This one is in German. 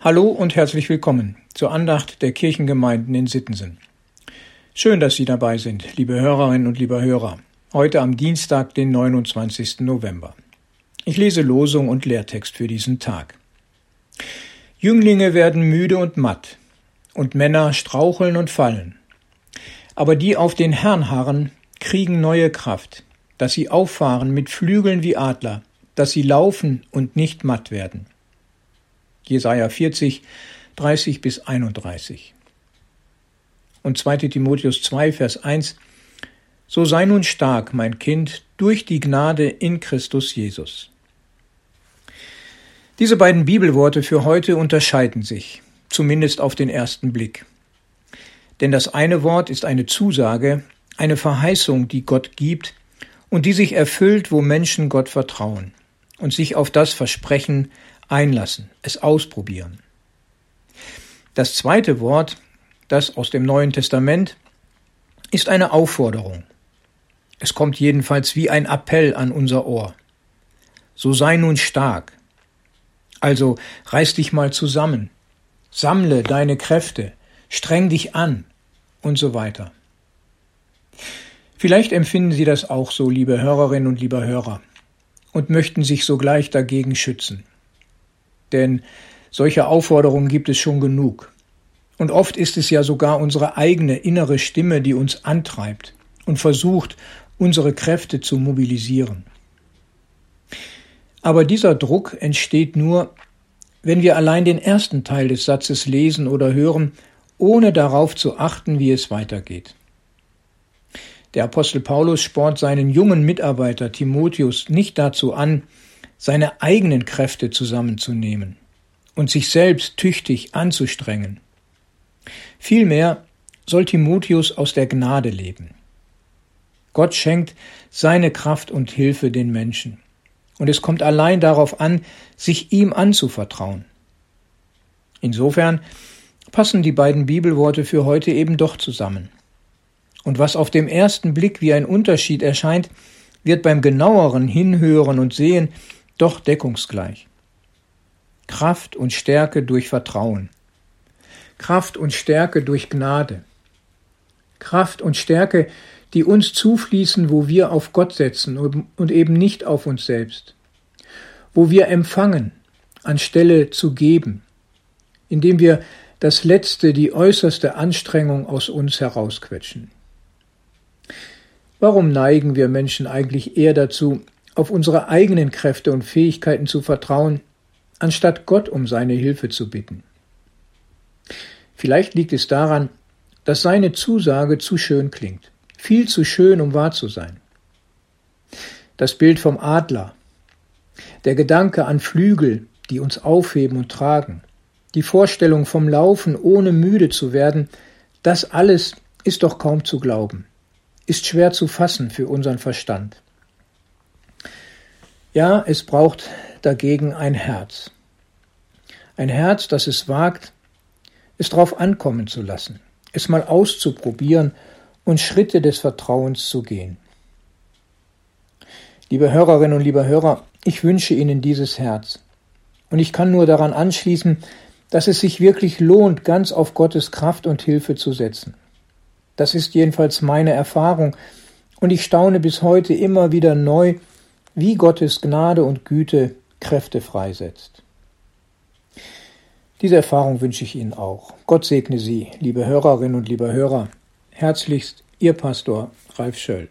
Hallo und herzlich willkommen zur Andacht der Kirchengemeinden in Sittensen. Schön, dass Sie dabei sind, liebe Hörerinnen und lieber Hörer, heute am Dienstag, den 29. November. Ich lese Losung und Lehrtext für diesen Tag. Jünglinge werden müde und matt, und Männer straucheln und fallen. Aber die auf den Herrn harren, kriegen neue Kraft, dass sie auffahren mit Flügeln wie Adler, dass sie laufen und nicht matt werden. Jesaja 40, 30 bis 31. Und 2. Timotheus 2, Vers 1. So sei nun stark, mein Kind, durch die Gnade in Christus Jesus. Diese beiden Bibelworte für heute unterscheiden sich, zumindest auf den ersten Blick. Denn das eine Wort ist eine Zusage, eine Verheißung, die Gott gibt und die sich erfüllt, wo Menschen Gott vertrauen und sich auf das Versprechen einlassen, es ausprobieren. Das zweite Wort, das aus dem Neuen Testament, ist eine Aufforderung. Es kommt jedenfalls wie ein Appell an unser Ohr. So sei nun stark. Also reiß dich mal zusammen, sammle deine Kräfte, streng dich an und so weiter. Vielleicht empfinden Sie das auch so, liebe Hörerinnen und lieber Hörer, und möchten sich sogleich dagegen schützen denn solche Aufforderungen gibt es schon genug. Und oft ist es ja sogar unsere eigene innere Stimme, die uns antreibt und versucht, unsere Kräfte zu mobilisieren. Aber dieser Druck entsteht nur, wenn wir allein den ersten Teil des Satzes lesen oder hören, ohne darauf zu achten, wie es weitergeht. Der Apostel Paulus spornt seinen jungen Mitarbeiter Timotheus nicht dazu an, seine eigenen Kräfte zusammenzunehmen und sich selbst tüchtig anzustrengen. Vielmehr soll Timotheus aus der Gnade leben. Gott schenkt seine Kraft und Hilfe den Menschen. Und es kommt allein darauf an, sich ihm anzuvertrauen. Insofern passen die beiden Bibelworte für heute eben doch zusammen. Und was auf dem ersten Blick wie ein Unterschied erscheint, wird beim genaueren Hinhören und Sehen doch deckungsgleich. Kraft und Stärke durch Vertrauen. Kraft und Stärke durch Gnade. Kraft und Stärke, die uns zufließen, wo wir auf Gott setzen und eben nicht auf uns selbst. Wo wir empfangen, anstelle zu geben, indem wir das Letzte, die äußerste Anstrengung aus uns herausquetschen. Warum neigen wir Menschen eigentlich eher dazu, auf unsere eigenen Kräfte und Fähigkeiten zu vertrauen, anstatt Gott um seine Hilfe zu bitten. Vielleicht liegt es daran, dass seine Zusage zu schön klingt, viel zu schön, um wahr zu sein. Das Bild vom Adler, der Gedanke an Flügel, die uns aufheben und tragen, die Vorstellung vom Laufen, ohne müde zu werden, das alles ist doch kaum zu glauben, ist schwer zu fassen für unseren Verstand. Ja, es braucht dagegen ein Herz. Ein Herz, das es wagt, es darauf ankommen zu lassen, es mal auszuprobieren und Schritte des Vertrauens zu gehen. Liebe Hörerinnen und lieber Hörer, ich wünsche Ihnen dieses Herz. Und ich kann nur daran anschließen, dass es sich wirklich lohnt, ganz auf Gottes Kraft und Hilfe zu setzen. Das ist jedenfalls meine Erfahrung, und ich staune bis heute immer wieder neu, wie Gottes Gnade und Güte Kräfte freisetzt. Diese Erfahrung wünsche ich Ihnen auch. Gott segne Sie, liebe Hörerinnen und liebe Hörer. Herzlichst Ihr Pastor Ralf Schöll.